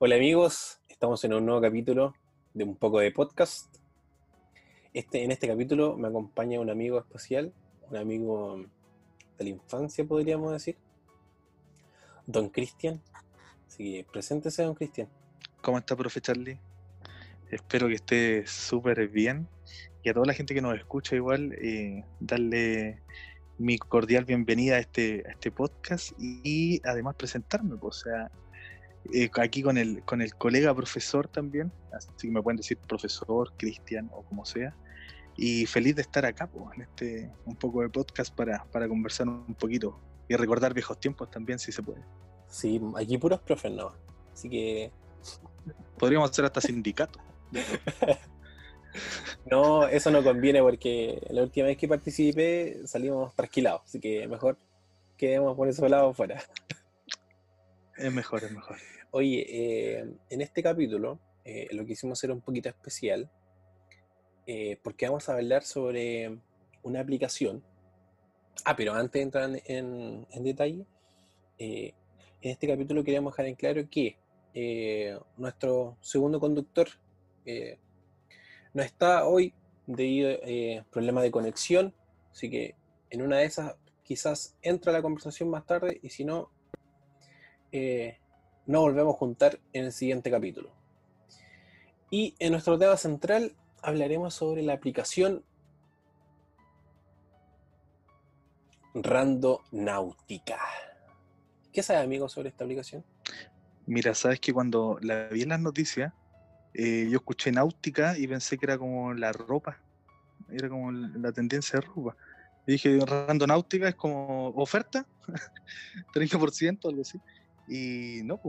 Hola amigos, estamos en un nuevo capítulo de un poco de podcast. Este, en este capítulo me acompaña un amigo especial, un amigo de la infancia podríamos decir, don Cristian. Así que preséntese don Cristian. ¿Cómo está, profe Charlie? Espero que esté súper bien y a toda la gente que nos escucha igual, eh, darle mi cordial bienvenida a este, a este podcast y, además presentarme, pues, o sea, eh, aquí con el, con el colega profesor también, así que me pueden decir profesor, Cristian o como sea, y feliz de estar acá pues, en este un poco de podcast para, para conversar un poquito y recordar viejos tiempos también si se puede. Sí, aquí puros profes no, así que... Podríamos hacer hasta sindicato. no, eso no conviene porque la última vez que participé salimos trasquilados, así que mejor quedemos por ese lado fuera. Es mejor, es mejor. Oye, eh, en este capítulo eh, lo quisimos hacer un poquito especial eh, porque vamos a hablar sobre una aplicación. Ah, pero antes de entrar en, en detalle, en este capítulo queríamos dejar en claro que nuestro segundo conductor no está hoy debido a problemas de conexión, así que en una de esas quizás entra la conversación más tarde y si no, nos volvemos a juntar en el siguiente capítulo. Y en nuestro tema central hablaremos sobre la aplicación Randonáutica. ¿Qué sabe, amigo, sobre esta aplicación? Mira, sabes que cuando la vi en las noticias, eh, yo escuché náutica y pensé que era como la ropa, era como la tendencia de ropa. Y dije, randonáutica es como oferta, 30%, algo así. Y no,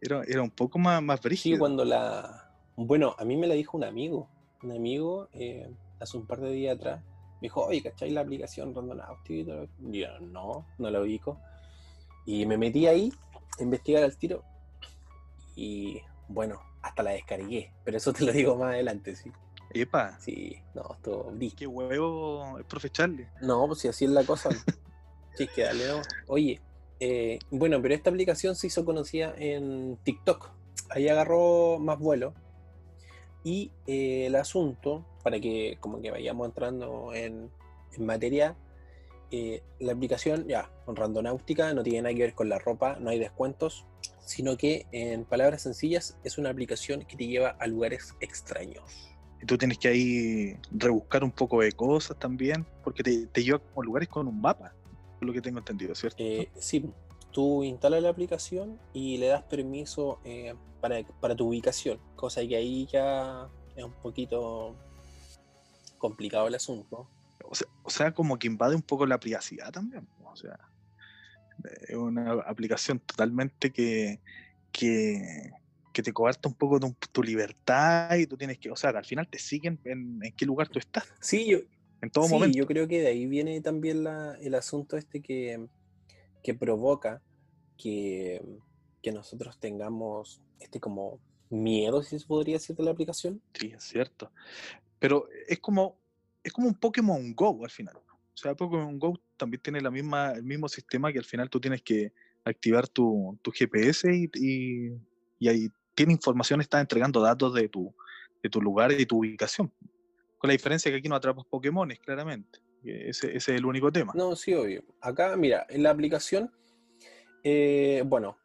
era, era un poco más, más brígido. Sí, cuando la... Bueno, a mí me la dijo un amigo. Un amigo, eh, hace un par de días atrás, me dijo, oye, ¿cacháis la aplicación Randonautic? Y yo, no, no la ubico. Y me metí ahí a investigar al tiro. Y bueno, hasta la descargué. Pero eso te lo digo más adelante, sí. Epa. Sí, no, esto Qué huevo, profe Charlie. No, pues si así es la cosa. sí, que dale, no. Oye, eh, bueno, pero esta aplicación se hizo conocida en TikTok. Ahí agarró más vuelo. Y eh, el asunto, para que como que vayamos entrando en, materia, eh, la aplicación, ya, con randonáutica, no tiene nada que ver con la ropa, no hay descuentos, sino que en palabras sencillas es una aplicación que te lleva a lugares extraños. Y tú tienes que ahí rebuscar un poco de cosas también, porque te, te lleva como lugares con un mapa lo que tengo entendido, ¿cierto? Eh, sí, tú instalas la aplicación y le das permiso eh, para, tu ubicación, cosa que ahí ya es un poquito complicado el asunto. O sea, como que invade un poco la privacidad también. O sea, es una aplicación totalmente que, que, te coarta un poco tu, libertad y tú tienes que, o sea, al final te siguen en, en qué lugar tú estás. Sí, yo, en todo sí, Yo creo que de ahí viene también el asunto este que, provoca que, nosotros tengamos este como miedo, si se podría decir, de la aplicación. Sí, es cierto. Pero es como, es como un Pokémon Go al final. O sea, Pokémon Go también tiene la misma, el mismo sistema que al final tú tienes que activar tu, GPS y, y, ahí tiene información, está entregando datos de tu, de tu lugar y tu ubicación. Con la diferencia que aquí no atrapas Pokémon, claramente. Ese, es el único tema. No, sí, obvio. Acá, mira, en la aplicación, eh, bueno,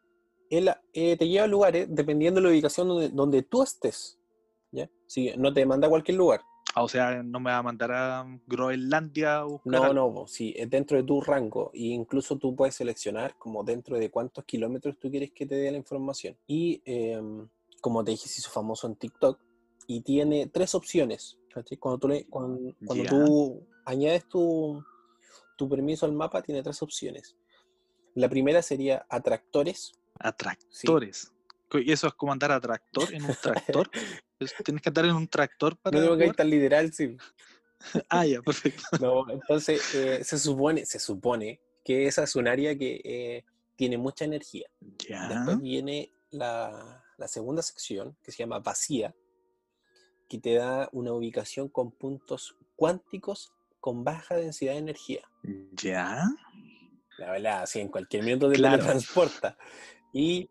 él, eh, te lleva a lugares dependiendo de la ubicación donde, donde tú estés. ¿ya? Sí, no te manda a cualquier lugar. Ah, o sea, no me va a mandar a Groenlandia o No, no, sí, es dentro de tu rango. E incluso tú puedes seleccionar como dentro de cuántos kilómetros tú quieres que te dé la información. Y em, como te dije, se hizo famoso en TikTok. Y tiene tres opciones. Cuando tú, cuando, tú añades tu, permiso al mapa, tiene tres opciones. La primera sería atractores. Atractores. ¿Y eso es como andar a tractor en un tractor? ¿Tienes que andar en un tractor para.? No tengo que ir tan literal, sí. ah, ya, perfecto. No, entonces eh, se supone, se supone que esa es un área que eh, tiene mucha energía. Ya. Después viene la, la segunda sección, que se llama vacía, que te da una ubicación con puntos cuánticos con baja densidad de energía. ¿Ya? La verdad, sí, en cualquier minuto te la transporta. Y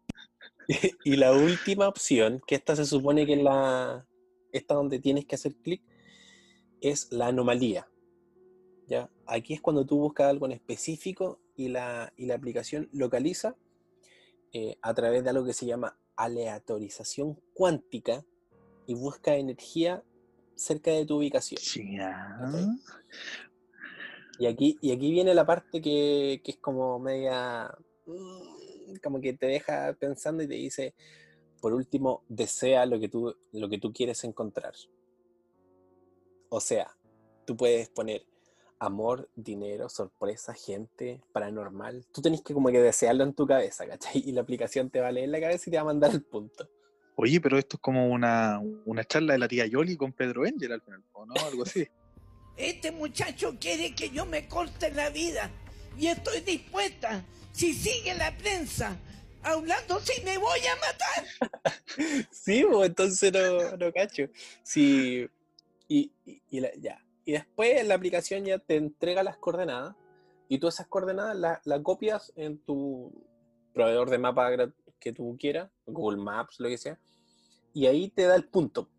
y la última opción, que esta se supone que es la, esta donde tienes que hacer clic, es la anomalía. ¿ya? Aquí es cuando tú buscas algo en específico y la, y la aplicación localiza eh, a través de algo que se llama aleatorización cuántica y busca energía cerca de tu ubicación. Y aquí, y aquí viene la parte que, que es como media... Mm, como que te deja pensando y te dice, por último, desea lo que tú, lo que tú quieres encontrar. O sea, tú puedes poner amor, dinero, sorpresa, gente, paranormal. Tú tenés que como que desearlo en tu cabeza, ¿cachai? Y la aplicación te va a leer la cabeza y te va a mandar el punto. Oye, pero esto es como una, una charla de la tía Yoli con Pedro Engel al final, ¿o no? Algo así. Este muchacho quiere que yo me corte la vida y estoy dispuesta. Si sigue la prensa hablando, si me voy a matar. sí, pues entonces no, no cacho. Sí, y, y, ya. Y después la aplicación ya te entrega las coordenadas y tú esas coordenadas las la copias en tu proveedor de mapa que tú quieras, Google Maps, lo que sea, y ahí te da el punto.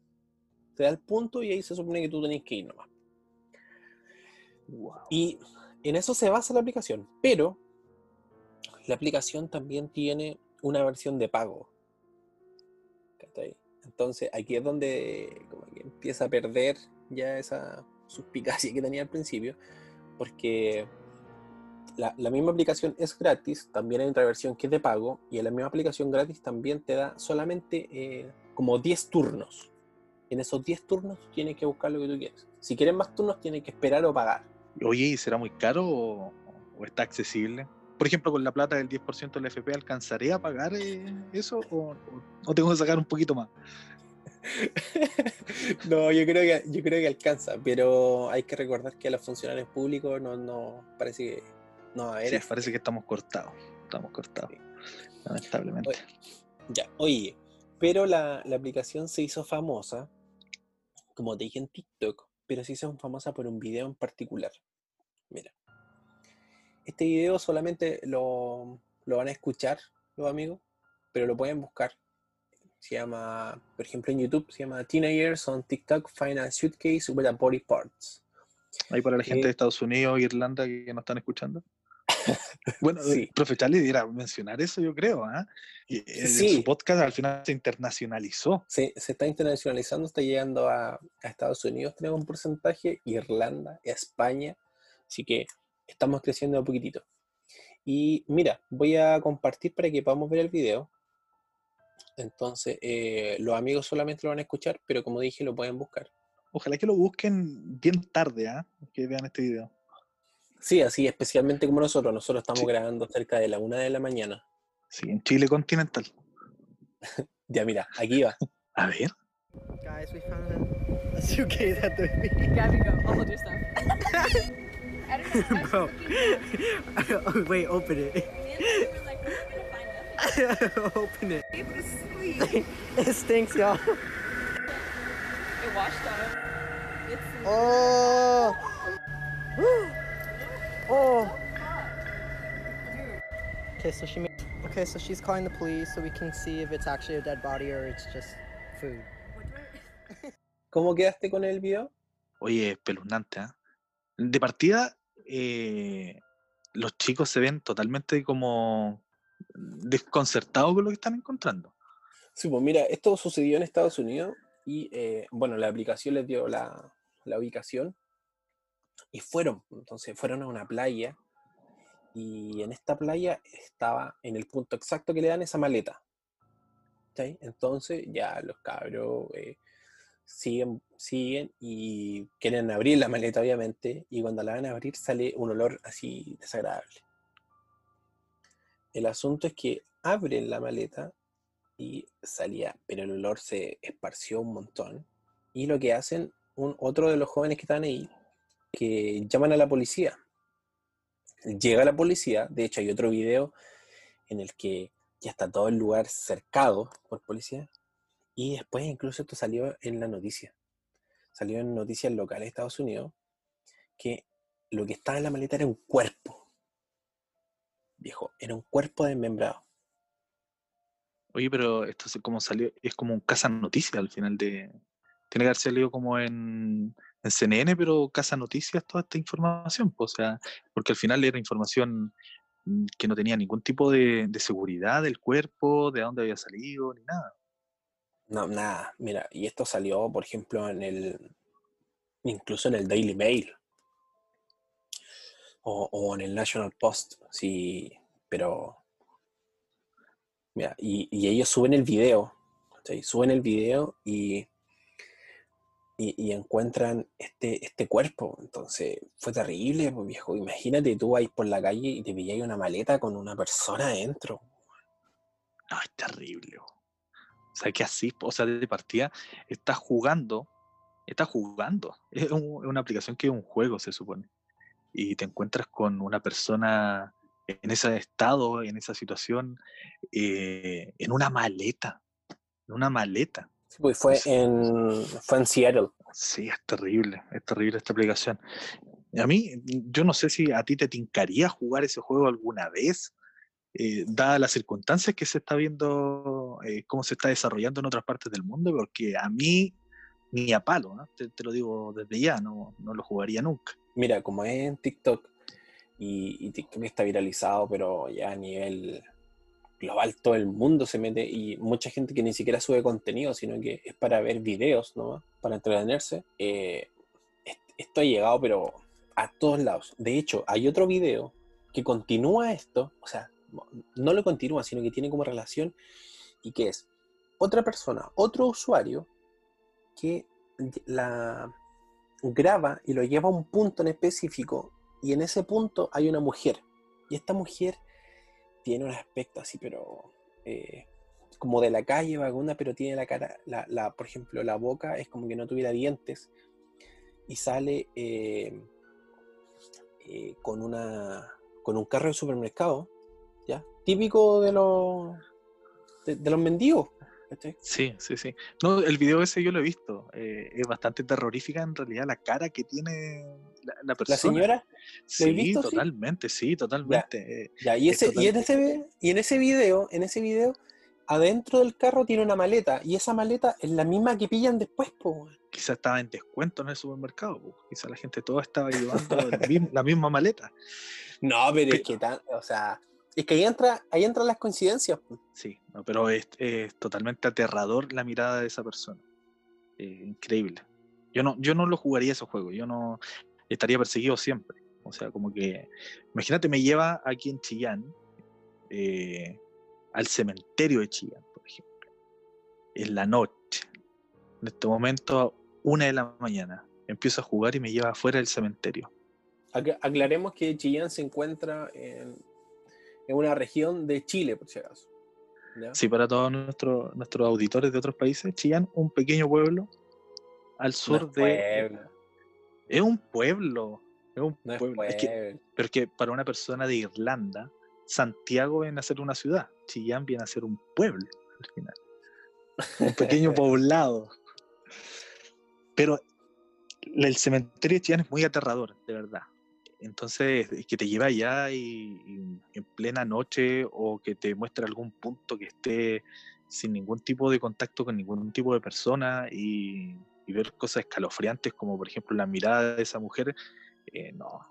Te da el punto y ahí se supone que tú tenés que ir nomás. Y en eso se basa la aplicación, pero la aplicación también tiene una versión de pago. Entonces aquí es donde empieza a perder ya esa suspicacia que tenía al principio, porque la, misma aplicación es gratis, también hay otra versión que es de pago, y en la misma aplicación gratis también te da solamente eh, como 10 turnos. En esos 10 turnos tienes que buscar lo que tú quieres. Si quieres más turnos, tienes que esperar o pagar. Oye, ¿y será muy caro o, está accesible? Por ejemplo, con la plata del 10% del FP, ¿alcanzaré a pagar eh, eso o, o, tengo que sacar un poquito más? no, yo creo que yo creo que alcanza, pero hay que recordar que a los funcionarios públicos no, no parece que no a ver. parece que estamos cortados, estamos cortados, lamentablemente. ya, oye, pero la, la, aplicación se hizo famosa, como te dije en TikTok, pero se hizo famosa por un video en particular. Mira. Este video solamente lo, lo van a escuchar los amigos, pero lo pueden buscar. Se llama, por ejemplo, en YouTube, se llama Teenagers on TikTok Find a Suitcase with a Body Parts. Ahí para la gente de eh, Estados Unidos, Irlanda que nos están escuchando. bueno, sí. Eh, profe Charlie debiera mencionar eso, yo creo. ¿ah? Y Su podcast al final se internacionalizó. Sí, se está internacionalizando, está llegando a, a Estados Unidos, tenemos un porcentaje, Irlanda, España. Así que estamos creciendo un poquitito. Y mira, voy a compartir para que podamos ver el video. Entonces, eh, los amigos solamente lo van a escuchar, pero como dije, lo pueden buscar. Ojalá que lo busquen bien tarde, ¿ah? que vean este video. Sí, así, especialmente como nosotros. Nosotros estamos grabando cerca de la una de la mañana. Sí, en Chile continental. ya, mira, aquí va. a ver. Guys, we found a, suitcase at the Gabby, go. I'll hold your stuff. Bro. wait, open it. open it. it stinks, y'all. It washed up. It's oh. oh. Okay, so she made. Okay, so she's calling the police so we can see if it's actually a dead body or it's just food. ¿Cómo quedaste con el video? Oye, espeluznante, ¿eh? De partida, eh, los chicos se ven totalmente como desconcertados con lo que están encontrando. Sí, pues mira, esto sucedió en Estados Unidos y, eh, bueno, la aplicación les dio la, la ubicación y fueron, entonces fueron a una playa y en esta playa estaba en el punto exacto que le dan esa maleta. Entonces ya los cabros eh, siguen, siguen y quieren abrir la maleta, obviamente, y cuando la van a abrir sale un olor así desagradable. El asunto es que abren la maleta y salía, pero el olor se esparció un montón. Y lo que hacen, un, otro de los jóvenes que están ahí, que llaman a la policía. Llega la policía, de hecho hay otro video en el que ya está todo el lugar cercado por policía, y después incluso esto salió en la noticia. Salió en noticias locales de Estados Unidos que lo que estaba en la maleta era un cuerpo. Viejo, era un cuerpo desmembrado. Oye, pero esto es como salió, es como un casa noticias al final de. Tiene que haber salido como en, en CNN, pero casa noticias toda esta información. O sea, porque al final era información mm, que no tenía ningún tipo de, seguridad del cuerpo, de dónde había salido, ni nada. No, nada. Mira, y esto salió, por ejemplo, en el. incluso en el Daily Mail. O, en el National Post. Sí, pero. Mira, y, y ellos suben el video. ¿cachai? Suben el video y. Y, encuentran este, este cuerpo. Entonces, fue terrible, pues, viejo. Imagínate tú ahí por la calle y te pilláis una maleta con una persona adentro. No, es terrible. O sea, que así, o sea, de partida, estás jugando, estás jugando. Es un- una aplicación que es un juego, se supone. Y te encuentras con una persona en ese estado, en esa situación, eh, en una maleta. En una maleta. Sí, pues fue Sí. en, fue en Seattle. Sí, es terrible, es terrible esta aplicación. A mí, yo no sé si a ti te tincaría jugar ese juego alguna vez, eh, dadas las circunstancias que se está viendo, eh, cómo se está desarrollando en otras partes del mundo, porque a mí ni a palo, ¿no? te, te lo digo desde ya, no, no lo jugaría nunca. Mira, como es en TikTok y, y TikTok está viralizado, pero ya a nivel global todo el mundo se mete y mucha gente que ni siquiera sube contenido, sino que es para ver videos, ¿no? Para entretenerse. eh, est- esto ha llegado, pero a todos lados. De hecho, hay otro video que continúa esto, o sea, no lo continúa, sino que tiene como relación y que es otra persona, otro usuario que la graba y lo lleva a un punto en específico y en ese punto hay una mujer y esta mujer tiene un aspecto así pero eh, como de la calle vaguna pero tiene la cara la, la- por ejemplo la boca es como que no tuviera dientes y sale eh, eh, con una con un carro de supermercado ya típico de los de, de los mendigos. Sí, sí, sí. No, el video ese yo lo he visto. eh, es bastante terrorífica en realidad la cara que tiene la, la la persona. señora Sí, visto, totalmente, sí, totalmente. eh, Ya, y, Es ese, y, en ese, y en ese video, en ese video, adentro del carro tiene una maleta, y esa maleta es la misma que pillan después, po. quizá estaba en descuento en el supermercado, po. quizá la gente toda estaba llevando mismo- la misma maleta. No, pero es que tan, o sea, es que ahí entra, ahí entran las coincidencias. po. Sí, no, pero es, es totalmente aterrador la mirada de esa persona. Eh, increíble. Yo no, yo no lo jugaría ese juego, yo no estaría perseguido siempre. O sea, como que, imagínate, me lleva aquí en Chillán, eh, al cementerio de Chillán, por ejemplo, en la noche. En este momento, una de la mañana, empiezo a jugar y me lleva afuera del cementerio. Ac- Aclaremos que Chillán se encuentra en, en una región de Chile, por si acaso. ¿ya? Sí, para todos nuestros nuestros auditores de otros países, Chillán, un pequeño pueblo al No sur es de... pueblo, Es un pueblo. Es un no pueblo. Es que, pero es que para una persona de Irlanda, Santiago viene a ser una ciudad. Chillán viene a ser un pueblo al final. Un pequeño poblado. Pero el cementerio de Chillán es muy aterrador, de verdad. Entonces, es que te lleva allá y, y en plena noche o que te muestre algún punto que esté sin ningún tipo de contacto con ningún tipo de persona y, y ver cosas escalofriantes como por ejemplo la mirada de esa mujer, eh, no,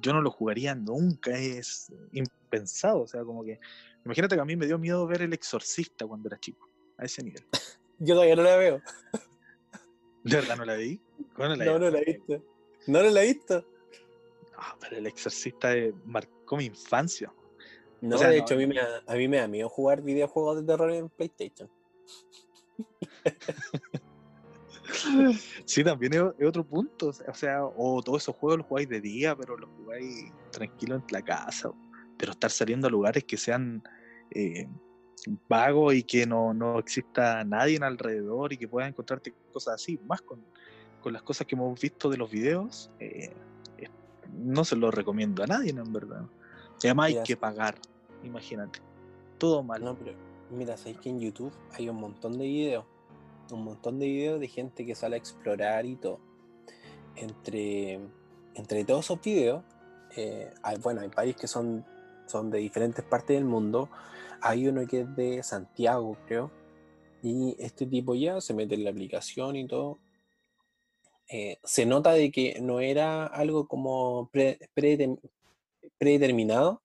yo no lo jugaría nunca, es impensado, o sea, como que, imagínate que a mí me dio miedo ver El Exorcista cuando era chico, a ese nivel. Yo todavía no la veo. ¿De verdad no la vi? ¿Cómo la No, no la he visto. No, no la he visto. No, pero El Exorcista eh, marcó mi infancia. No, sea, de no, hecho, a mí, me da, a mí me da miedo jugar videojuegos de terror en PlayStation. Sí, también es, es otro punto. O sea, o todos esos juegos los jugáis de día, pero los jugáis tranquilo en la casa. Pero estar saliendo a lugares que sean eh, vagos y que no, no exista nadie en alrededor y que puedas encontrarte cosas así, más con, con las cosas que hemos visto de los videos, eh, no se lo recomiendo a nadie, ¿no? en verdad. Además hay que pagar, imagínate. Todo mal. No, pero mira, sabéis que en YouTube hay un montón de videos. Un montón de videos de gente que sale a explorar y todo. Entre, entre todos esos videos, eh, hay, bueno, hay países que son, son de diferentes partes del mundo. hay uno que es de Santiago, creo. Y este tipo ya se mete en la aplicación y todo. Eh, se nota de que no era algo como pre- predeterm- predeterminado.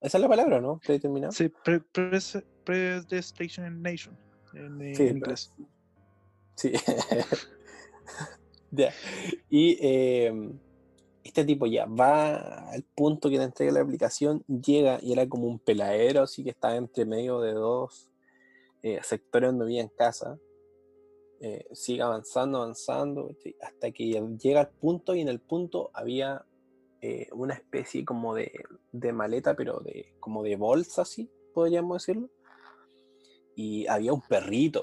Esa es la palabra, ¿no? Predeterminado. Sí, pre- pre- predestination en eh, Sí, inglés. Sí. Ya. Y eh, este tipo ya va al punto que le entrega la aplicación, llega y era como un peladero, así que estaba entre medio de dos eh, sectores donde vivía en casa. Eh, sigue avanzando, avanzando, hasta que llega al punto y en el punto había eh, una especie como de, de maleta, pero de como de bolsa, así, podríamos decirlo. Y había un perrito,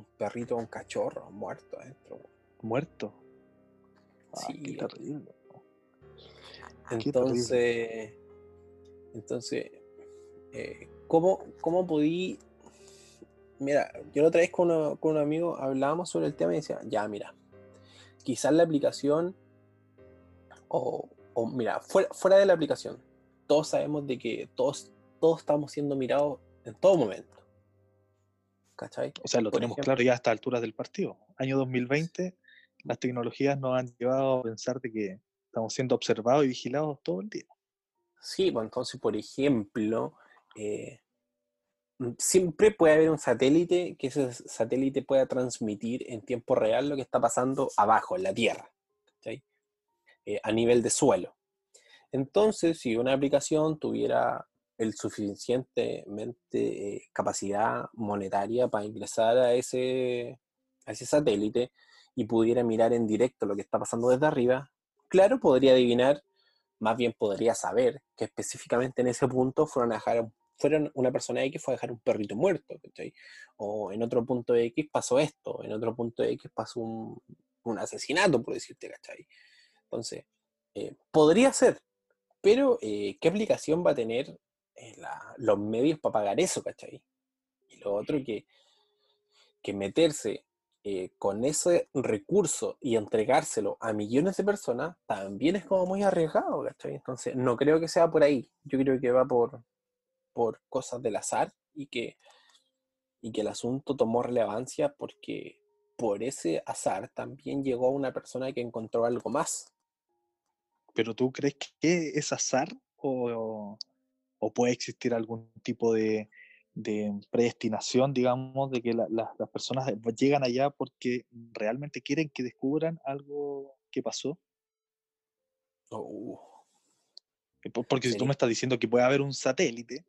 un perrito, un cachorro muerto adentro. Muerto. Ah, Sí. qué terrible. Qué terrible. Entonces, entonces, eh, ¿cómo, ¿cómo podí? Mira, yo la otra vez con, uno- con un amigo hablábamos sobre el tema y decía, ya, mira, quizás la aplicación, o, o mira, fuera, fuera de la aplicación, todos sabemos de que todos, todos estamos siendo mirados en todo momento. ¿Cachai? O sea, lo Por tenemos ejemplo- claro ya a esta altura del partido. Año 2020, las tecnologías nos han llevado a pensar de que estamos siendo observados y vigilados todo el día. Sí, pues entonces, por ejemplo, eh, mm, siempre puede haber un satélite que ese satélite pueda transmitir en tiempo real lo que está pasando abajo, en la Tierra. Eh, a nivel de suelo. Entonces, si una aplicación tuviera el suficientemente eh, capacidad monetaria para ingresar a ese, a ese satélite y pudiera mirar en directo lo que está pasando desde arriba, claro, podría adivinar más bien podría saber que específicamente en ese punto fueron a dejar, fueron una persona X fue a dejar un perrito muerto, ¿cachai? O en otro punto X pasó esto, en otro punto X pasó un, un asesinato, por decirte, ¿cachai? Entonces, eh, podría ser, pero eh, ¿qué aplicación va a tener la- los medios para pagar eso, ¿cachai? Y lo otro que, que meterse eh, con ese recurso y entregárselo a millones de personas también es como muy arriesgado, ¿cachai? Entonces, no creo que sea por ahí. Yo creo que va por, por cosas del azar y que, y que el asunto tomó relevancia porque por ese azar también llegó una persona que encontró algo más. ¿Pero tú crees que es azar o, o puede existir algún tipo de, de predestinación, digamos, de que la- la- las personas llegan allá porque realmente quieren que descubran algo que pasó? Uh, Eh, po- Porque si tú me estás diciendo que puede haber un satélite,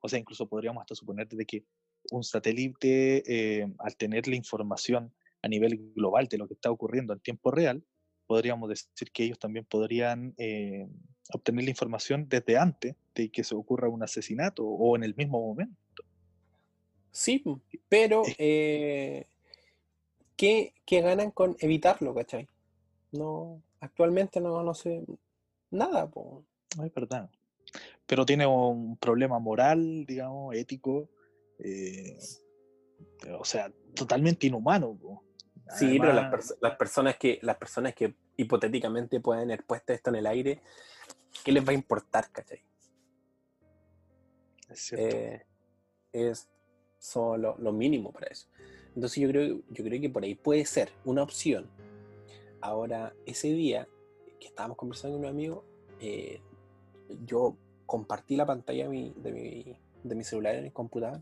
o sea, incluso podríamos hasta suponer de que un satélite, eh, al tener la información a nivel global de lo que está ocurriendo en tiempo real, podríamos decir que ellos también podrían eh, obtener la información desde antes de que se ocurra un asesinato o en el mismo momento. sí, pero eh, ¿qué, qué ganan con evitarlo, cachai? No, actualmente no, no sé nada, po. No es verdad. Pero tiene un problema moral, digamos, ético, eh, o sea, totalmente inhumano. po. Sí, pero las, las personas que las personas que hipotéticamente pueden haber puesto esto en el aire, ¿qué les va a importar, cachai? Es cierto. Eh, es solo lo mínimo para eso. Entonces yo creo, yo creo que por ahí puede ser una opción. Ahora, ese día que estábamos conversando con un amigo, eh, yo compartí la pantalla de mi, de, mi, de mi celular en el computador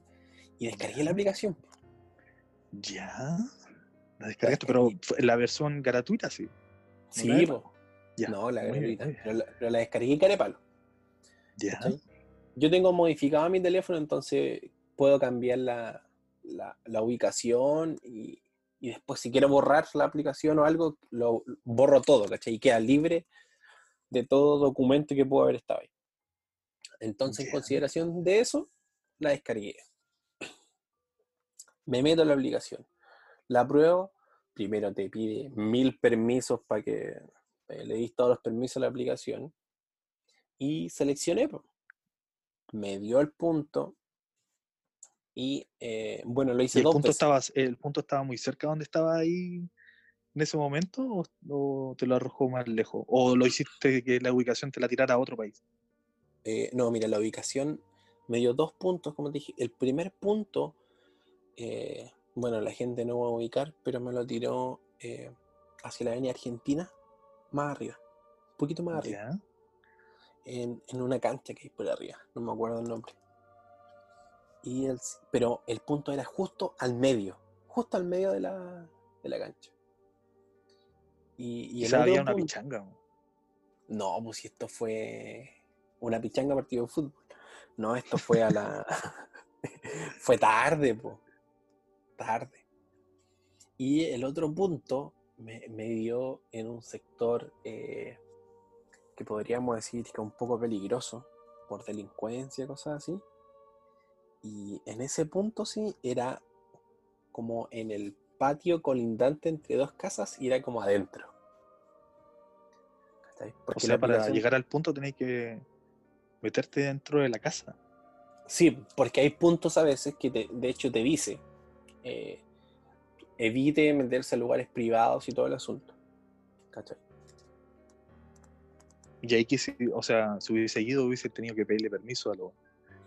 y descargué la aplicación. Ya. La descargaste, pero la versión gratuita, sí. Sí, la no, la gratuita, bien. pero la, pero la descargué carepalo. Ya. ¿cachai? Yo tengo modificado mi teléfono, entonces puedo cambiar la, la- la ubicación y, y después si quiero borrar la aplicación o algo, lo borro todo, ¿cachai? Y queda libre de todo documento que pudo haber estado ahí. Entonces, en consideración de eso, la descargué. Me meto en la aplicación. La pruebo. Primero te pide mil permisos para que eh, le dis todos los permisos a la aplicación. Y seleccioné. Me dio el punto. Y eh, bueno, lo ¿Y hice el dos punto, veces. estaba, el punto estaba muy cerca donde estaba ahí en ese momento o, o te lo arrojó más lejos? ¿O lo hiciste que la ubicación te la tirara a otro país? Eh, no, mira, la ubicación me dio dos puntos, como te dije. El primer punto, eh, bueno, la gente no va a ubicar, pero me lo tiró eh, hacia la avenida Argentina, más arriba, un poquito más arriba. En, en una cancha que hay por arriba, no me acuerdo el nombre. Y el, pero el punto era justo al medio, justo al medio de la, de la cancha. Y, y el había una pichanga. ¿no? No, pues si esto fue una pichanga partido de fútbol. No, esto fue a la. fue tarde, pues. Tarde. Y el otro punto me, me dio en un sector eh, que podríamos decir que un poco peligroso por delincuencia, cosas así. Y en ese punto sí era como en el patio colindante entre dos casas y era como adentro. O sea, para llegar al punto tenés que meterte dentro de la casa. Sí, porque hay puntos a veces que te- de hecho te dice eh, evite meterse a lugares privados y todo el asunto. ¿Cachai? Y ahí que, si- o sea, si hubiese ido, hubiese tenido que pedirle permiso a, los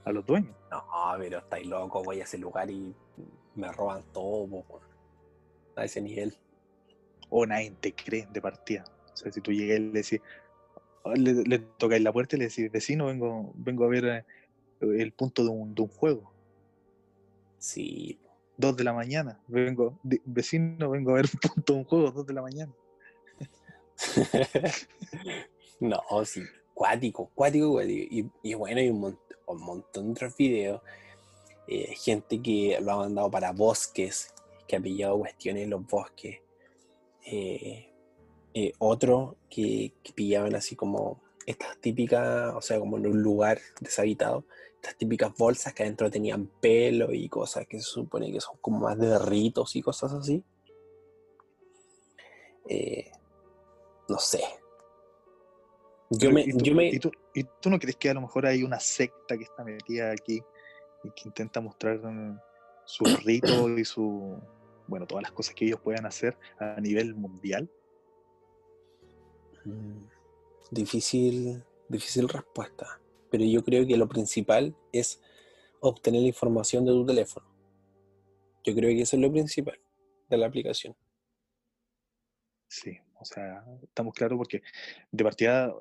a los dueños. No, pero estáis loco, voy a ese lugar y me roban todo, po, a ese nivel. O nadie te cree de partida. O sea, si tú llegas y le decís, oh, le, le tocáis la puerta y le decís, vecino, vengo, vengo a ver eh, el punto de un, de un juego. Sí, Dos de la mañana. Vengo, di- vecino, vengo a ver un punto de un juego, dos de la mañana. no, sí, cuático, cuático, cuático. Y, bueno, hay un, un montón de otros videos. eh, gente que lo ha mandado para bosques, que ha pillado cuestiones en los bosques. Eh, eh, otro que, que pillaban así como estas típicas, o sea, como en un lugar deshabitado, estas típicas bolsas que adentro tenían pelo y cosas que se supone que son como más de ritos y cosas así. Eh, no sé. Yo Pero, me, ¿y, tú, yo me, y tú- y tú no crees que a lo mejor hay una secta que está metida aquí y que intenta mostrar mm, su rito y su, bueno, todas las cosas que ellos puedan hacer a nivel mundial? Mm, Difícil, difícil respuesta. Pero yo creo que lo principal es obtener la información de tu teléfono. Yo creo que eso es lo principal de la aplicación. Sí, o sea, estamos claros porque de partida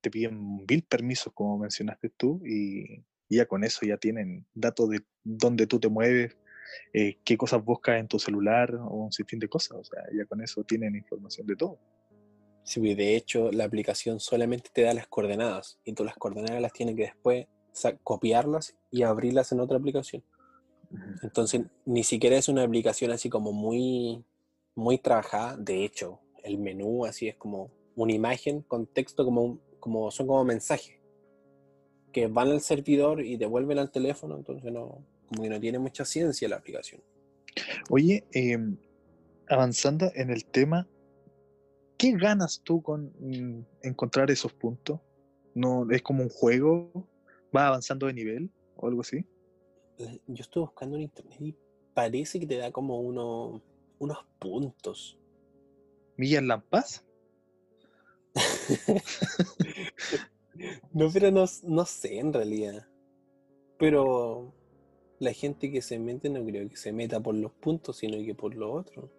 te piden mil permisos, como mencionaste tú, y, ya con eso ya tienen datos de dónde tú te mueves, eh, qué cosas buscas en tu celular o un sinfín de cosas. O sea, ya con eso tienen información de todo. Sí, de hecho, la aplicación solamente te da las coordenadas y tú las coordenadas las tienes que después copiarlas y abrirlas en otra aplicación. Entonces, ni siquiera es una aplicación así como muy, muy trabajada. De hecho, el menú así es como una imagen con texto, como, un- como son como mensajes que van al servidor y devuelven al teléfono. Entonces, no, como que no tiene mucha ciencia la aplicación. Oye, eh, avanzando en el tema, ¿qué ganas tú con mm, encontrar esos puntos? ¿No es como un juego? ¿Va avanzando de nivel o algo así? Eh, Yo estoy buscando en internet y parece que te da como uno, unos puntos. ¿Millas Lampas? No, pero no, no sé en realidad. Pero la gente que se mete no creo que se meta por los puntos, sino que por lo otro.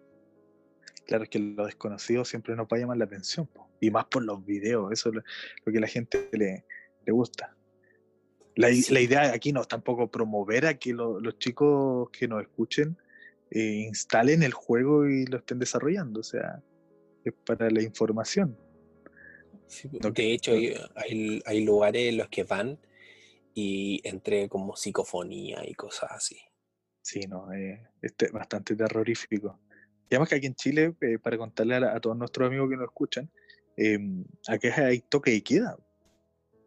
Claro, es que lo desconocido siempre nos va a llamar la atención, po, y más por los videos, eso es lo, lo que a la gente le, le gusta. La, i- Sí. la idea aquí no es tampoco promover a que lo- los chicos que nos escuchen eh, instalen el juego y lo estén desarrollando, o sea, es para la información. Sí, de hecho, hay, hay- lugares en los que van y entre como psicofonía y cosas así. Sí, no, eh, este, bastante terrorífico. Y además que aquí en Chile, eh, para contarle a, todos nuestros amigos que nos escuchan, eh, aquí hay toque de queda.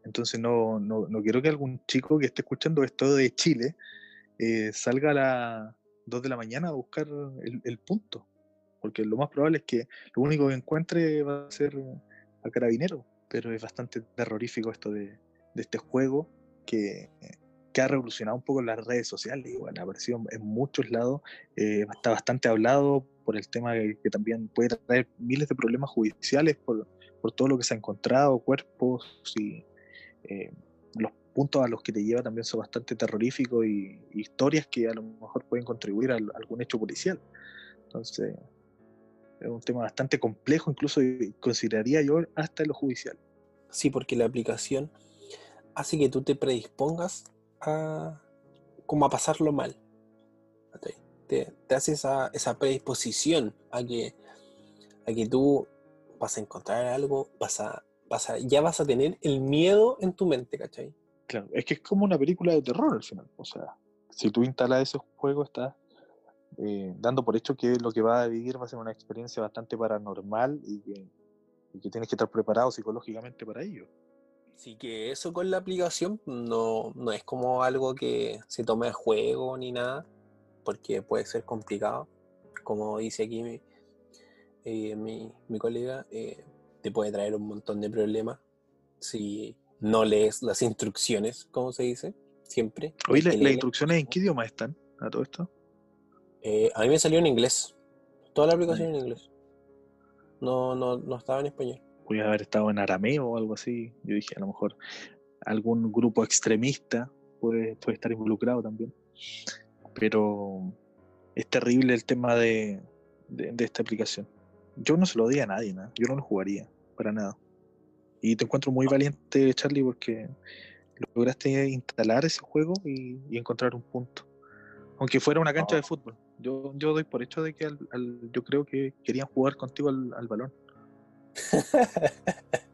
Entonces no, no, no quiero que algún chico que esté escuchando esto de Chile eh, salga a las 2 de la mañana a buscar el, el punto. Porque lo más probable es que lo único que encuentre va a ser a carabinero. Pero es bastante terrorífico esto de, de este juego que, que ha revolucionado un poco las redes sociales. Igual ha aparecido en muchos lados. eh, está bastante hablado por el tema que, también puede traer miles de problemas judiciales por, por todo lo que se ha encontrado, cuerpos y eh, los puntos a los que te lleva también son bastante terroríficos y, y historias que a lo mejor pueden contribuir a, algún hecho policial. Entonces, es un tema bastante complejo, incluso consideraría yo hasta lo judicial. Sí, porque la aplicación hace que tú te predispongas a como a pasarlo mal. Te, te hace esa, esa predisposición a que, a que tú vas a encontrar algo, vas a, vas a, ya vas a tener el miedo en tu mente, ¿cachai? Claro, es que es como una película de terror al final. O sea, si tú instalas ese juego, estás eh, dando por hecho que lo que va a vivir va a ser una experiencia bastante paranormal y que tienes que estar preparado psicológicamente para ello. Así que eso con la aplicación no, no es como algo que se tome a juego ni nada, porque puede ser complicado. Como dice aquí mi, eh, mi, mi colega, eh, te puede traer un montón de problemas si no lees las instrucciones, como se dice, siempre. Oye, ¿la- ¿las leer. instrucciones en qué idioma están a todo esto? Eh, a mí me salió en inglés. Toda la aplicación en inglés. No, no, no estaba en español. Podría haber estado en arameo o algo así. Yo dije, a lo mejor algún grupo extremista puede, puede estar involucrado también. Pero es terrible el tema de, de- de esta aplicación. Yo no se lo di a nadie, ¿no? yo no lo jugaría, para nada. Y te encuentro muy valiente, Charlie, porque lograste instalar ese juego y, y encontrar un punto. Aunque fuera una cancha de fútbol. Yo, yo doy por hecho de que al- al- yo creo que querían jugar contigo al, al balón.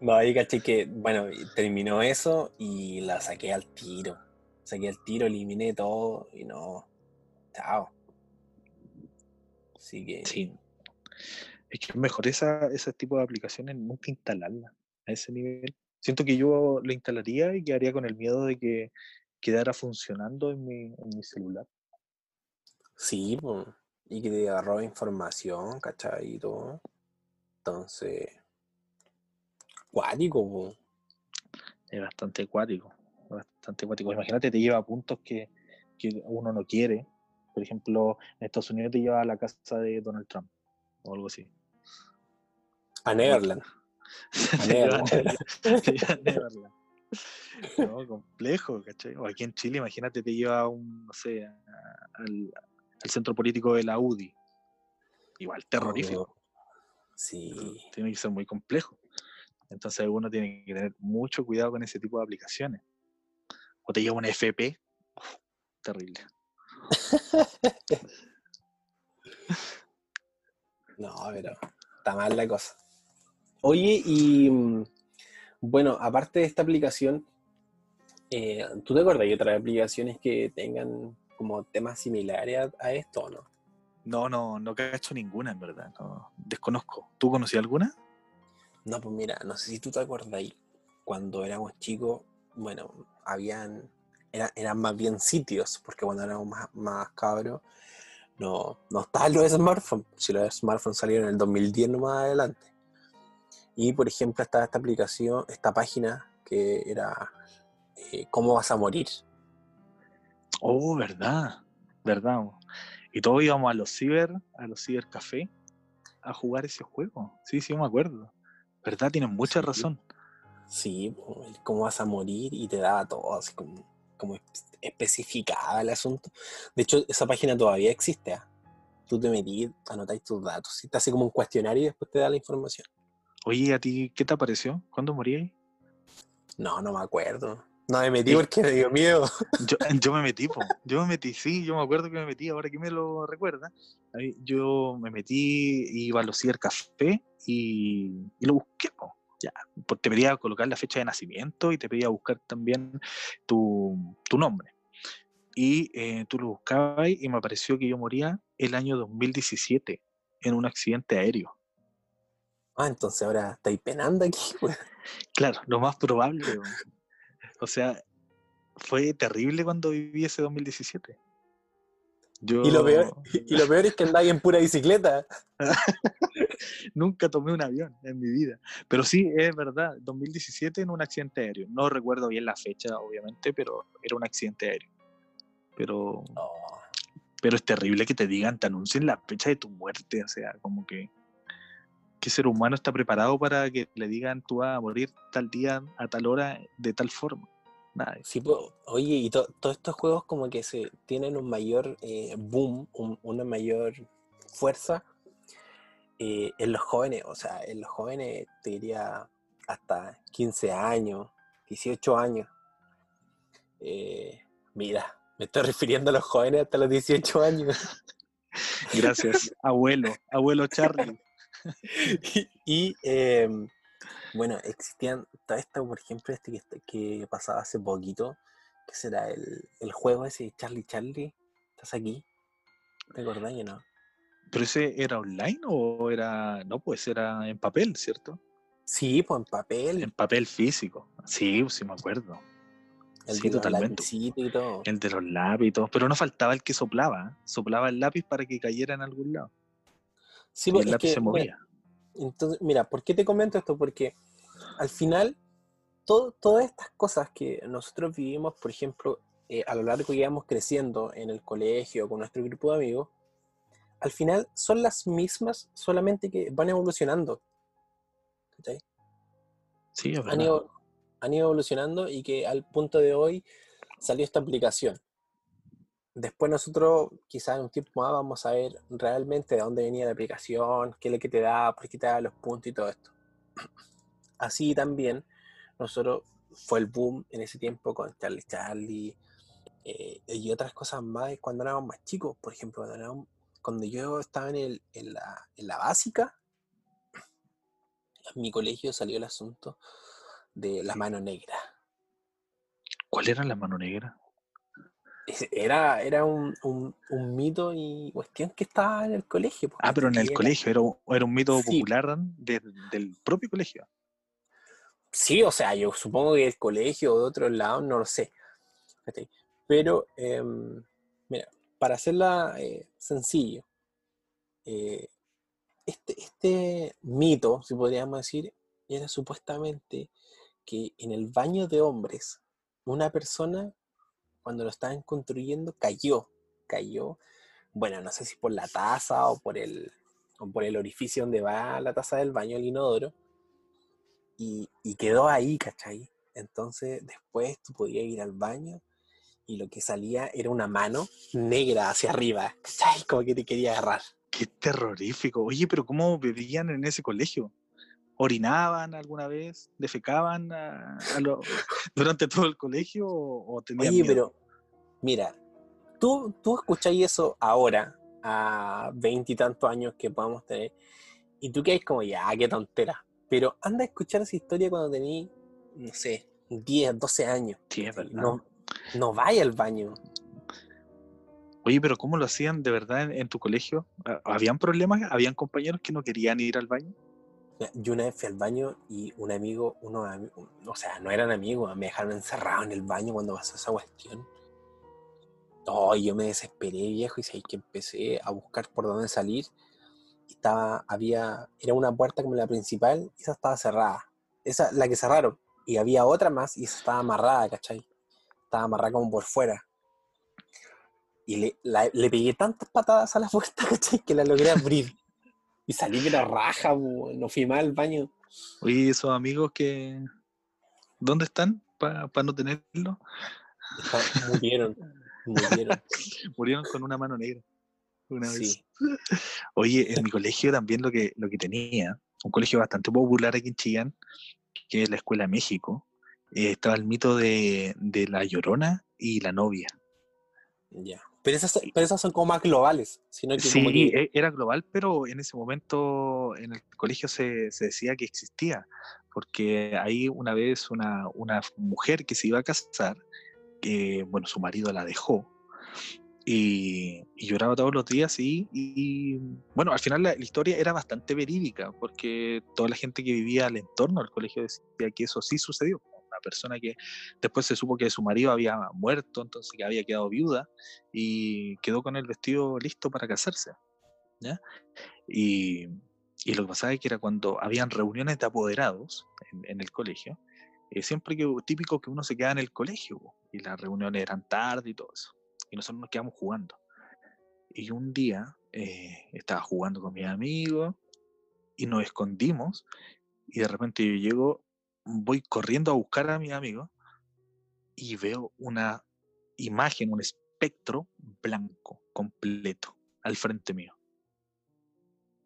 No, ahí caché que, bueno, terminó eso y la saqué al tiro. Saqué al tiro, eliminé todo y no. Chao. Así que. Sí. Es que es mejor esa, ese tipo de aplicaciones nunca instalarla a ese nivel. Siento que yo lo instalaría y quedaría con el miedo de que quedara funcionando en mi, en mi celular. Sí, po, y que te agarró información, ¿cachai? Y todo. Entonces. Cuático, po. Es bastante acuático. Bastante acuático. Imagínate, te lleva a puntos que, que uno no quiere. Por ejemplo, en Estados Unidos te lleva a la casa de Donald Trump o algo así. A Neverland. A Neverland. Neverland. Te lleva a Neverland. No, complejo, ¿cachai? O aquí en Chile, imagínate, te lleva a un, no sé, al, al centro político de la UDI. Igual terrorífico. Oh, Sí. Tiene que ser muy complejo. Entonces uno tiene que tener mucho cuidado con ese tipo de aplicaciones. O te lleva una FP. uf, terrible. No, pero está mal la cosa. Oye, y mm, bueno, aparte de esta aplicación, eh, ¿tú te acuerdas de otras aplicaciones que tengan como temas similares a, a esto o no? No, no, no cacho ninguna, en verdad. No, desconozco. ¿Tú conocías alguna? No, pues mira, no sé si tú te acuerdas ahí, cuando éramos chicos, bueno, habían, era- eran más bien sitios, porque cuando éramos más, más cabros, no, no estaban los smartphones, si los smartphones salieron en el 2010 no más adelante. Y por ejemplo estaba esta aplicación, esta página que era eh, ¿Cómo vas a morir? Oh, verdad. Verdad. Y todos íbamos a los ciber, a los cibercafé, a jugar ese juego. Sí, sí, me acuerdo. ¿Verdad? Tienes mucha Sí. razón. Sí, ¿cómo vas a morir? Y te daba todo, así como, como espe- especificaba el asunto. De hecho, esa página todavía existe. ¿ah? Tú te metís, anotáis tus datos, y te hace como un cuestionario y después te da la información. Oye, ¿a ti qué te pareció? ¿Cuándo morías? No, no me acuerdo. No me metí porque me dio miedo. Yo, yo me metí, po. yo me metí, sí, yo me acuerdo que me metí, ahora que me lo recuerda. Yo me metí, iba a los cibercafé y, y lo busqué, po. Ya, pues te pedía colocar la fecha de nacimiento y te pedía buscar también tu, tu nombre. Y eh, tú lo buscabas y me apareció que yo moría el año 2017 en un accidente aéreo. Ah, entonces ahora estáis penando aquí. pues. Claro, lo más probable. O sea, fue terrible cuando viví ese 2017. Yo Y lo peor, y lo peor es que andáis en pura bicicleta. nunca tomé un avión en mi vida. Pero sí, es verdad, 2017 en un accidente aéreo. No recuerdo bien la fecha, obviamente, pero era un accidente aéreo. Pero, No. pero es terrible que te digan, te anuncien la fecha de tu muerte. O sea, como que ¿Qué ser humano está preparado para que le digan tú vas a morir tal día, a tal hora, de tal forma? Nada. Sí, po, oye, y to- todos estos juegos como que se tienen un mayor eh, boom, un- una mayor fuerza eh, en los jóvenes, o sea, en los jóvenes te diría hasta 15 años, 18 años. Eh, mira, me estoy refiriendo a los jóvenes hasta los 18 años. Gracias, abuelo, abuelo Charlie. y y, em, bueno, existían todo esto, por ejemplo, este que, pasaba hace poquito, que será el, el juego ese de Charlie Charlie. ¿Estás aquí? ¿Te acordás o no? ¿Pero ese era online o era.? No, pues era en papel, ¿cierto? Sí, pues en papel. En papel físico. Sí, sí me acuerdo. el sí, de totalmente. y todo. El de los lápiz y todo. Pero no faltaba el que soplaba. ¿eh? Soplaba el lápiz para que cayera en algún lado. Sí, y pues, el lápiz que, se bueno, movía. Entonces, mira, ¿por qué te comento esto? Porque al final, todo- todas estas cosas que nosotros vivimos, por ejemplo, eh, a lo largo que íbamos creciendo en el colegio con nuestro grupo de amigos, al final son las mismas, solamente que van evolucionando. ¿cachai? Sí, es Han verdad. ido, han ido evolucionando y que al punto de hoy salió esta aplicación. Después nosotros, quizás en un tiempo más, vamos a ver realmente de dónde venía la aplicación, qué es lo que te da, por qué te da los puntos y todo esto. Así también, nosotros fue el boom en ese tiempo con Charlie Charlie eh, y otras cosas más cuando éramos más chicos. Por ejemplo, cuando, yo estaba en, el- en la, en la básica, en mi colegio salió el asunto de la mano negra. ¿Cuál era la mano negra? Era, era un, un- un mito y cuestión que estaba en el colegio. Ah, pero en el era- colegio. Era, un- era un mito Sí. popular de- del propio colegio. Sí, o sea, yo supongo que el colegio o de otros lados, no lo sé. Pero, em, mira, para hacerla eh, sencillo, eh, este, este mito, si podríamos decir, era supuestamente que en el baño de hombres, una persona, cuando lo estaban construyendo, cayó, cayó, bueno, no sé si por la taza o por el, por el orificio donde va la taza del baño, el inodoro, y, y quedó ahí, ¿cachai? Entonces después tú podías ir al baño y lo que salía era una mano negra hacia arriba, ¿cachai? Como que te quería agarrar. Qué terrorífico. Oye, pero ¿cómo bebían en ese colegio? ¿Orinaban alguna vez? ¿Defecaban a- a lo- durante todo el colegio o, o tenían Oye, miedo? pero mira, tú, tú escucháis eso ahora, a veintitantos años que podamos tener, y tú quedas como, ya, qué tontera. Pero anda a escuchar esa historia cuando tenías, no sé, 10, 12 años. Sí, es verdad. No, no vaya al baño. Oye, pero ¿cómo lo hacían de verdad en, en tu colegio? ¿Ha- ¿Habían problemas? ¿Habían compañeros que no querían ir al baño? Yo una vez fui al baño y un amigo, uno, o sea, no eran amigos, me dejaron encerrado en el baño cuando pasó esa cuestión. Oh, yo me desesperé, viejo, y que empecé a buscar por dónde salir. Estaba, había, era una puerta como la principal, y esa estaba cerrada. Esa, la que cerraron. Y había otra más, y estaba amarrada, ¿cachai? Estaba amarrada como por fuera. Y le, la- le pegué tantas patadas a la puerta, ¿cachai? Que la logré abrir. Y salí de la raja, no fui mal al baño. Oye, esos amigos que... ¿Dónde están para no tenerlo? Está- Murieron, murieron. Murieron con una mano negra. Una vez. Oye, en mi colegio también lo que, lo que tenía, un colegio bastante popular aquí en Chillán, que es la Escuela México, eh, estaba el mito de, de la llorona y la novia. Ya. Pero esas, pero esas son como más globales, sino que Sí, que- e- era global, pero en ese momento en el colegio se, se decía que existía, porque ahí una vez una, una mujer que se iba a casar, que bueno, su marido la dejó y, y lloraba todos los días y, y, bueno, al final la, la historia era bastante verídica, porque toda la gente que vivía al entorno del colegio decía que eso sí sucedió. Persona que después se supo que su marido había muerto, entonces que había quedado viuda y quedó con el vestido listo para casarse. ¿ya? Y, y lo que pasaba es que era cuando habían reuniones de apoderados en, el colegio, eh, siempre que típico que uno se quedaba en el colegio y las reuniones eran tarde y todo eso. Y nosotros nos quedamos jugando. Y un día eh, estaba jugando con mis amigos y nos escondimos y de repente yo llego, voy corriendo a buscar a mi amigo y veo una imagen, un espectro blanco completo al frente mío.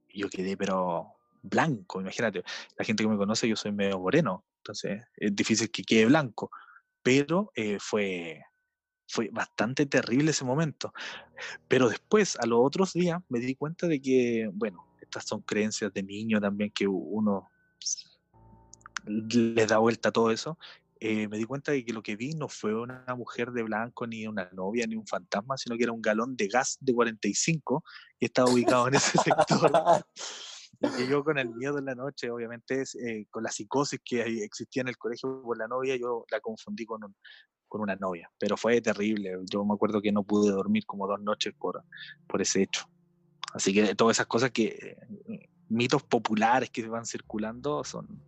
Yo quedé, pero blanco, imagínate, la gente que me conoce, yo soy medio moreno, entonces es difícil que quede blanco, pero eh, fue, fue bastante terrible ese momento. Pero después, a los otros días, me di cuenta de que, bueno, estas son creencias de niño también que uno le da vuelta todo eso. Eh, me di cuenta de que lo que vi no fue una mujer de blanco, ni una novia, ni un fantasma, sino que era un galón de gas de 45 que estaba ubicado en ese sector. Y yo con el miedo en la noche, obviamente, eh, con la psicosis que existía en el colegio por la novia, yo la confundí con, con una novia. Pero fue terrible. Yo me acuerdo que no pude dormir como dos noches por, por ese hecho. Así que todas esas cosas que eh, mitos populares que van circulando son,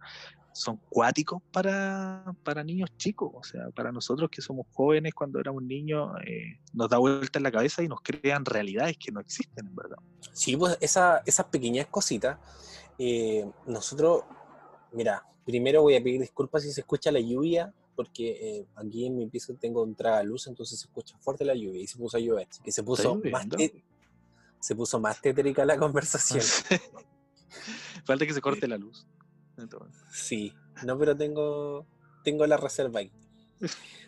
son cuáticos para, para niños chicos. O sea, para nosotros que somos jóvenes cuando éramos niños, eh, nos da vuelta en la cabeza y nos crean realidades que no existen, en verdad. Sí, pues esa, esas pequeñas cositas, eh, nosotros, mira, primero voy a pedir disculpas si se escucha la lluvia, porque aquí en mi piso tengo un luz, entonces se escucha fuerte la lluvia y se puso a llover. Que se puso más, se puso más tétrica la conversación. Falta que se corte la luz. Sí, no, pero tengo, tengo la reserva ahí.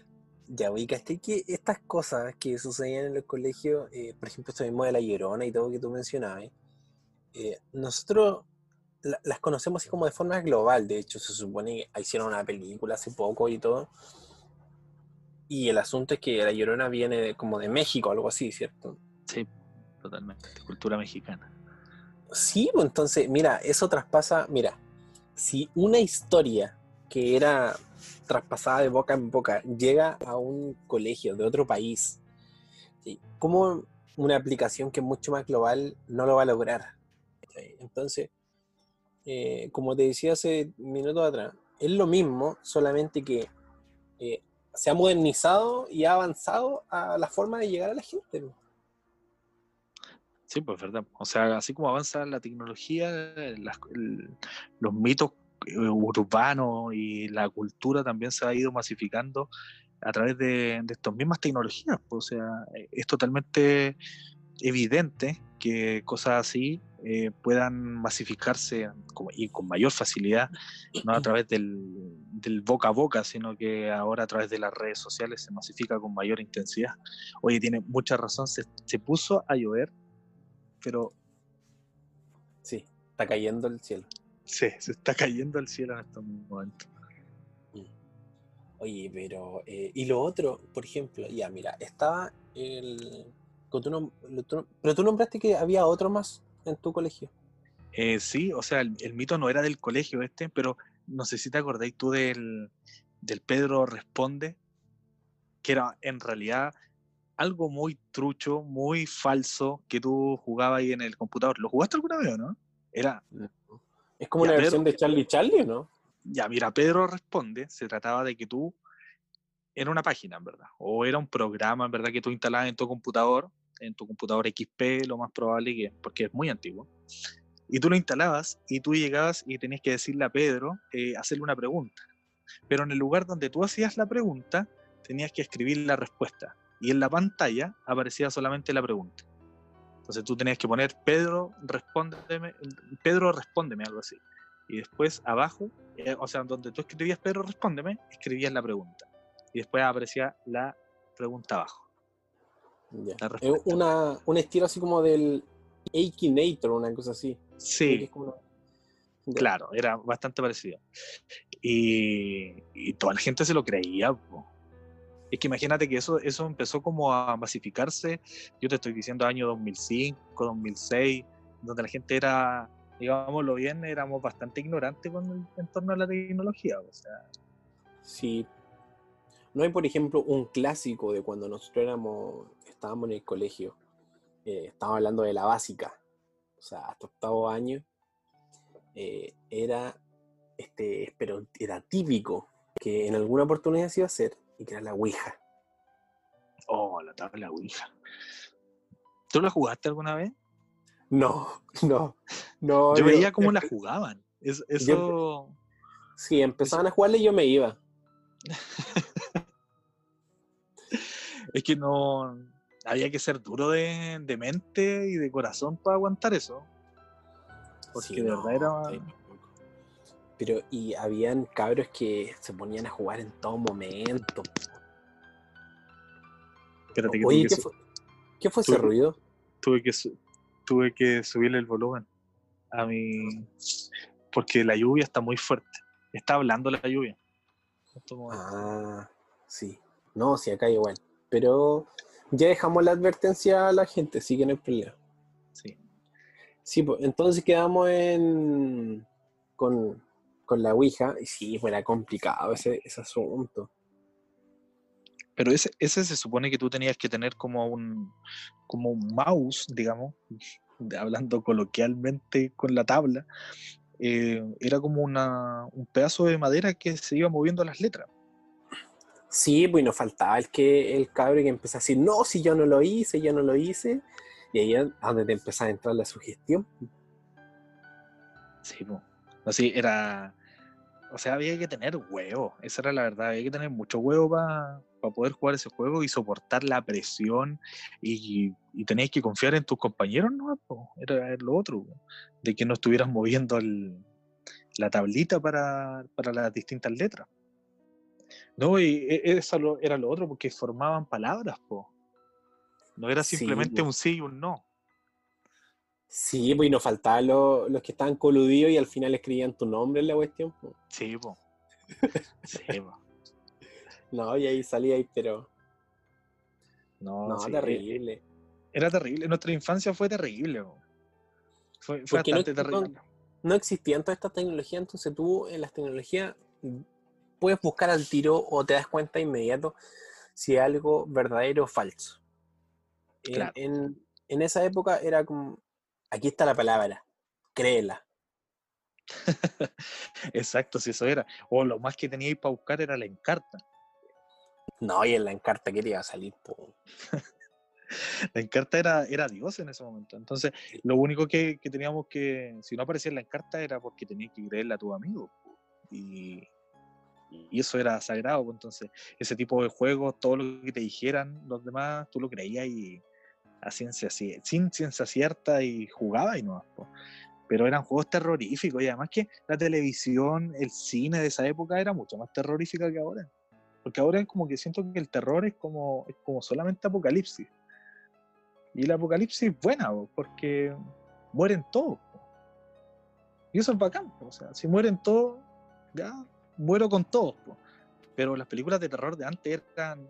Ya, ubicaste que estas cosas que sucedían en los colegios, eh, por ejemplo, esto mismo de la llorona y todo que tú mencionabas, eh, nosotros las conocemos así como de forma global. De hecho, se supone que hicieron una película hace poco y todo. Y el asunto es que la llorona viene como de México, algo así, ¿cierto? Sí, totalmente, cultura mexicana. Sí, pues entonces, mira, eso traspasa, mira, si una historia que era traspasada de boca en boca llega a un colegio de otro país, ¿cómo una aplicación que es mucho más global no lo va a lograr? Entonces, eh, como te decía hace minutos atrás, es lo mismo, solamente que eh, se ha modernizado y ha avanzado a la forma de llegar a la gente. Sí, pues verdad. O sea, así como avanza la tecnología, los mitos eh, urbanos y la cultura también se ha ido masificando a través de, estas mismas tecnologías. Pues, o sea, eh, es totalmente evidente que cosas así eh, puedan masificarse y con mayor facilidad, no a través del, boca a boca, sino que ahora a través de las redes sociales se masifica con mayor intensidad. Oye, tiene mucha razón, se, se puso a llover pero... Sí, está cayendo el cielo. Sí, se está cayendo el cielo en estos momentos. Mm. Oye, pero... Eh, y lo otro, por ejemplo, ya mira, estaba el... pero tú nombraste que había otro más en tu colegio. Eh, sí, o sea, el, mito no era del colegio este, pero no sé si te acordáis tú del, del Pedro Responde, que era en realidad algo muy trucho, muy falso que tú jugabas ahí en el computador. ¿Lo jugaste alguna vez o no? Era. Es como una versión de Charlie Charlie, ¿no? Ya, mira, Pedro responde, se trataba de que tú. Era una página, en verdad. O era un programa, en verdad, que tú instalabas en tu computador, en tu computador XP, lo más probable que, porque es muy antiguo. Y tú lo instalabas y tú llegabas y tenías que decirle a Pedro, eh, hacerle una pregunta. Pero en el lugar donde tú hacías la pregunta, tenías que escribir la respuesta y en la pantalla aparecía solamente la pregunta. Entonces tú tenías que poner Pedro, respóndeme, Pedro, respóndeme, algo así. Y después abajo, eh, o sea, donde tú escribías Pedro, respóndeme, escribías la pregunta. Y después aparecía la pregunta abajo. Es una, un estilo así como del Akinator, una cosa así. Sí. Claro, era bastante parecido. Y, y, toda la gente se lo creía. Es que imagínate que eso, eso empezó como a masificarse, yo te estoy diciendo año 2005, 2006, donde la gente era, digámoslo bien, éramos bastante ignorantes en torno a la tecnología. O sea. Sí. No hay, por ejemplo, un clásico de cuando nosotros éramos, estábamos en el colegio, eh, estábamos hablando de la básica, o sea, hasta octavo año, eh, era, este, pero era típico que en alguna oportunidad se iba a hacer y que era la Ouija. Oh, la tabla Ouija. ¿Tú la jugaste alguna vez? No, no, no. Yo veía cómo la jugaban. Es- eso. Sí, empezaban a jugarle y yo me iba. Es que no. Había que ser duro de, de mente y de corazón para aguantar eso. Porque Sí, de no, verdad era. sí. Pero, y habían cabros que se ponían a jugar en todo momento. Espérate que Oye, que ¿qué fue, qué fue ese ruido? tuve que tuve que subirle el volumen a mi. Porque la lluvia está muy fuerte. Está hablando la lluvia. Ah, sí. No, sí, acá igual. Pero ya dejamos la advertencia a la gente, sí que no hay problema. sí. Sí, pues, entonces quedamos en con, con la Ouija. Y sí, pues era complicado ese, ese asunto. Pero ese, ese se supone que tú tenías que tener como un, como un mouse, digamos, hablando coloquialmente con la tabla. eh, era como una, un pedazo de madera que se iba moviendo las letras. Sí, pues nos faltaba el que el cabro que empezó a decir, no, si yo no lo hice, yo no lo hice. Y ahí es donde te empezaba a entrar la sugestión. Sí, po. Así era. O sea, había que tener huevo, esa era la verdad, había que tener mucho huevo para poder jugar ese juego y soportar la presión y, y tenías que confiar en tus compañeros, ¿no? Era lo otro, de que no estuvieras moviendo el- la tablita para, para las distintas letras. No, y e- eso era lo otro, porque formaban palabras, po. No era simplemente un sí y un no. Sí, pues y nos faltaban los, los que estaban coludidos y al final escribían tu nombre en la cuestión. pues. Sí, po. Sí, po. No, y ahí salía ahí, pero No, no, sí, terrible. Era terrible. Nuestra infancia fue terrible. bo. Fue, fue Porque no- bastante no- terrible. No existían todas estas tecnologías, entonces tú en las tecnologías puedes buscar al tiro o te das cuenta de inmediato si es algo verdadero o falso. En- Claro. En, en esa época era como, aquí está la palabra, créela. Exacto, si eso era. O lo más que teníais para buscar era la encarta. No, y en la encarta que te iba a salir. po. La encarta era, era Dios en ese momento. Entonces, lo único que, que teníamos que, si no aparecía en la encarta, era porque tenías que creerle a tu amigo. Y, y eso era sagrado. Entonces, ese tipo de juegos, todo lo que te dijeran los demás, tú lo creías y a ciencia, sin ciencia cierta y jugabas y no. Pero eran juegos terroríficos y además que la televisión, el cine de esa época era mucho más terrorífica que ahora. Porque ahora es como que siento que el terror es como, es como solamente apocalipsis. Y el apocalipsis es buena, po, porque mueren todos. Y eso es bacán. O sea, si mueren todos, ya muero con todos. Pero las películas de terror de antes eran.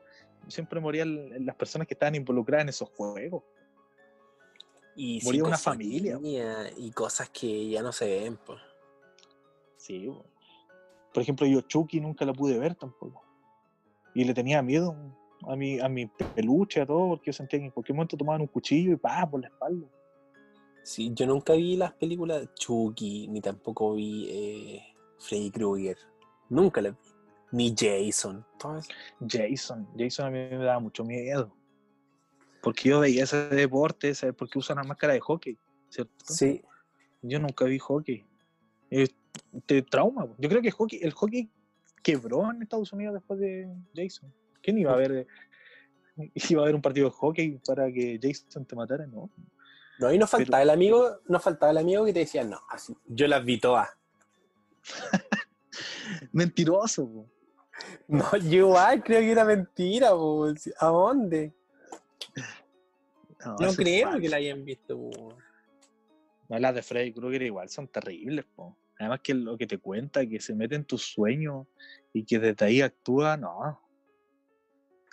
Siempre morían las personas que estaban involucradas en esos juegos. Y Moría una familia. Y cosas que ya no se ven. po. Sí. po. Por ejemplo, yo Chucky nunca la pude ver tampoco. Y le tenía miedo a mi, a mi peluche, a todo, porque yo sentía que en cualquier momento tomaban un cuchillo y pa por la espalda. Sí, yo nunca vi las películas Chucky, ni tampoco vi eh, Freddy Krueger. Nunca las vi. Ni Jason. Todas- Jason, Jason a mí me daba mucho miedo. Porque yo veía ese deporte, ¿sabes? Porque usan una máscara de hockey, ¿cierto? Sí, Yo nunca vi hockey. Eh, te trauma. Yo creo que hockey, el hockey quebró en Estados Unidos después de Jason. ¿Quién iba a ver? eh, Iba a haber un partido de hockey para que Jason te matara, ¿no? No, y nos Pero- faltaba el amigo, nos faltaba el amigo que te decía, no, así, yo las vi todas. Mentiroso. po. No, yo igual creo que era mentira, po. ¿a dónde? No, No creo que la hayan visto. po. No, las de Freddy Krueger igual son terribles, po. Además que lo que te cuenta, que se mete en tus sueños y que desde ahí actúa, no.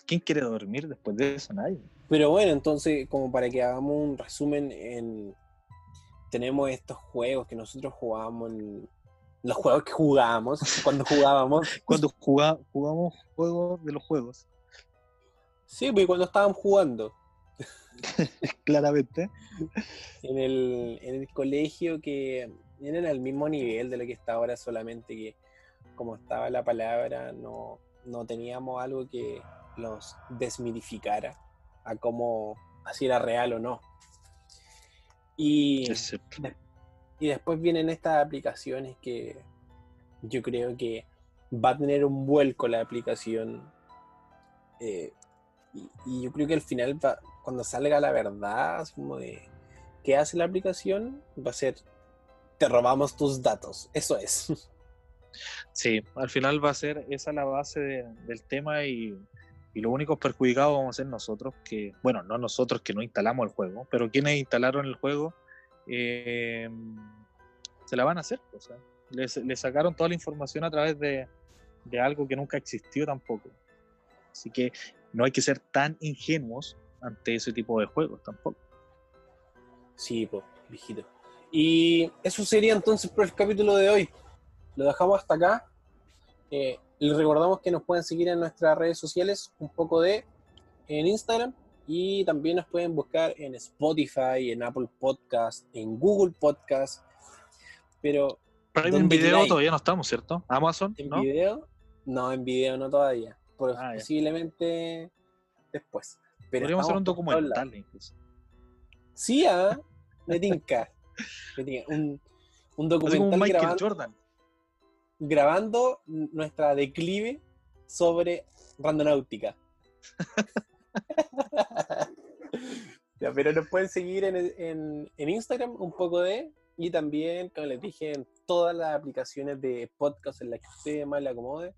¿Quién quiere dormir después de eso? Nadie. Pero bueno, entonces, como para que hagamos un resumen, en... tenemos estos juegos que nosotros jugábamos, en- los juegos que jugábamos, cuando jugábamos, Cuando jugá- jugamos juegos de los juegos, sí, pues cuando estábamos jugando claramente. en el, en el colegio, que eran al mismo nivel de lo que está ahora, solamente que como estaba la palabra, no, no teníamos algo que los desmitificara a cómo así era real o no. Y, Es cierto. Y después vienen estas aplicaciones que yo creo que va a tener un vuelco la aplicación. eh, y, yo creo que al final, va- cuando salga la verdad, como de qué hace la aplicación, va a ser, te robamos tus datos. Eso es. Sí, al final va a ser esa la base de- del tema y, y los únicos perjudicados vamos a ser nosotros, que, bueno, no nosotros que no instalamos el juego, pero quienes instalaron el juego eh, se la van a hacer. O sea, le sacaron toda la información a través de, de algo que nunca existió tampoco. Así que no hay que ser tan ingenuos ante ese tipo de juegos tampoco. Sí, pues, viejito. Y eso sería entonces por el capítulo de hoy. Lo dejamos hasta acá. Eh, les recordamos que nos pueden seguir en nuestras redes sociales, un poco de en Instagram y también nos pueden buscar en Spotify, en Apple Podcast, en Google Podcast. Pero Prime en ¿Dónde video todavía no estamos, ¿cierto? Amazon, en ¿no? video, no, en video no todavía. Ah, ya. posiblemente después. Pero Podríamos hacer un documental incluso. Sí, ah, me tinca. Me tinca. Un, como documental un Michael grabando, Jordan. grabando nuestra declive sobre randonáutica. Pero nos pueden seguir en, en- Instagram un poco de, y también, como les dije, en todas las aplicaciones de podcast en las que ustedes más le acomode.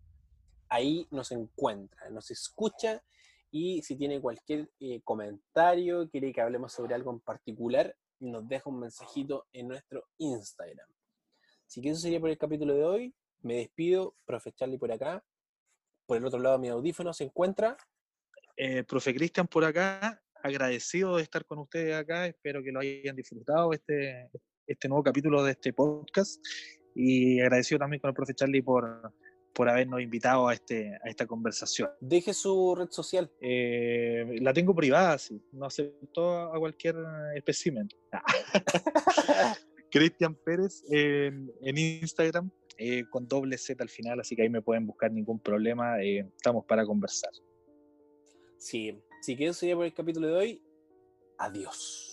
Ahí nos encuentra, nos escucha y si tiene cualquier eh, comentario, quiere que hablemos sobre algo en particular, nos deja un mensajito en nuestro Instagram. Así que eso sería por el capítulo de hoy. Me despido, profe Charlie por acá. Por el otro lado mi audífono se encuentra. Eh, profe Cristian por acá, agradecido de estar con ustedes acá, espero que lo hayan disfrutado este, este nuevo capítulo de este podcast y agradecido también con el profe Charlie por, por habernos invitado a, este, a esta conversación. Deje su red social. Eh, la tengo privada, sí, no acepto a cualquier espécimen. Cristian Pérez en, en Instagram eh, con doble Z al final, así que ahí me pueden buscar ningún problema, eh, estamos para conversar. Sí, así que eso sería por el capítulo de hoy. Adiós.